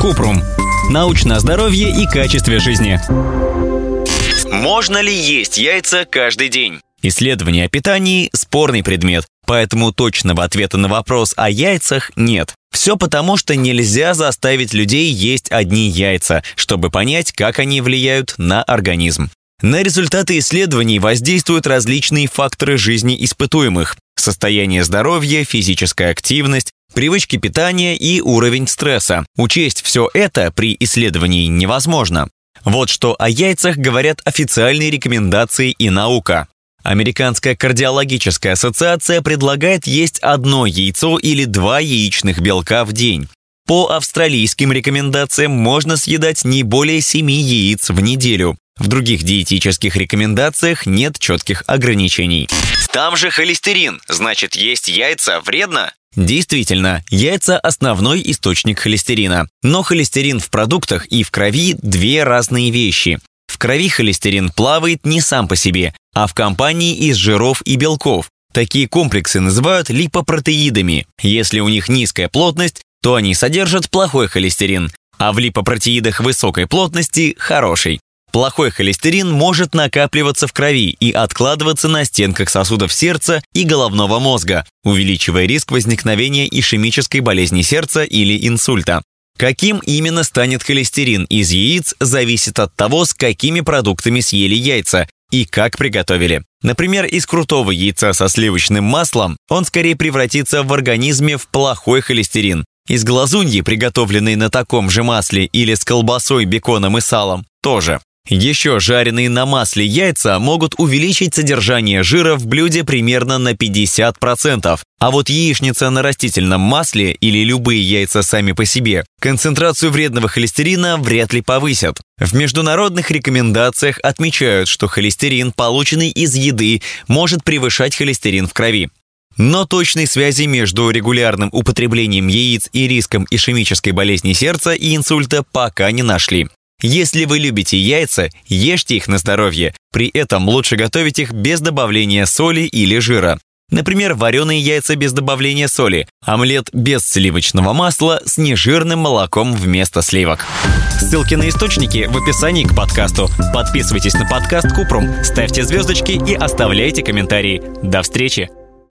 Купрум. Научное здоровье и качестве жизни. Можно ли есть яйца каждый день? Исследование о питании – спорный предмет, поэтому точного ответа на вопрос о яйцах нет. Все потому, что нельзя заставить людей есть одни яйца, чтобы понять, как они влияют на организм. На результаты исследований воздействуют различные факторы жизни испытуемых – состояние здоровья, физическая активность, привычки питания и уровень стресса. Учесть все это при исследовании невозможно. Вот что о яйцах говорят официальные рекомендации и наука. Американская кардиологическая ассоциация предлагает есть одно яйцо или два яичных белка в день. По австралийским рекомендациям можно съедать не более 7 яиц в неделю. В других диетических рекомендациях нет четких ограничений. Там же холестерин, значит есть яйца вредно? Действительно, яйца – основной источник холестерина. Но холестерин в продуктах и в крови – две разные вещи. В крови холестерин плавает не сам по себе, а в компании из жиров и белков. Такие комплексы называют липопротеидами. Если у них низкая плотность, то они содержат плохой холестерин, а в липопротеидах высокой плотности – хороший. Плохой холестерин может накапливаться в крови и откладываться на стенках сосудов сердца и головного мозга, увеличивая риск возникновения ишемической болезни сердца или инсульта. Каким именно станет холестерин из яиц, зависит от того, с какими продуктами съели яйца и как приготовили. Например, из крутого яйца со сливочным маслом он скорее превратится в организме в плохой холестерин. Из глазуньи, приготовленной на таком же масле или с колбасой, беконом и салом, тоже. Еще жареные на масле яйца могут увеличить содержание жира в блюде примерно на 50%. А вот яичница на растительном масле или любые яйца сами по себе концентрацию вредного холестерина вряд ли повысят. В международных рекомендациях отмечают, что холестерин, полученный из еды, может превышать холестерин в крови. Но точной связи между регулярным употреблением яиц и риском ишемической болезни сердца и инсульта пока не нашли. Если вы любите яйца, ешьте их на здоровье. При этом лучше готовить их без добавления соли или жира. Например, вареные яйца без добавления соли, омлет без сливочного масла с нежирным молоком вместо сливок. Ссылки на источники в описании к подкасту. Подписывайтесь на подкаст Купрум, ставьте звездочки и оставляйте комментарии. До встречи!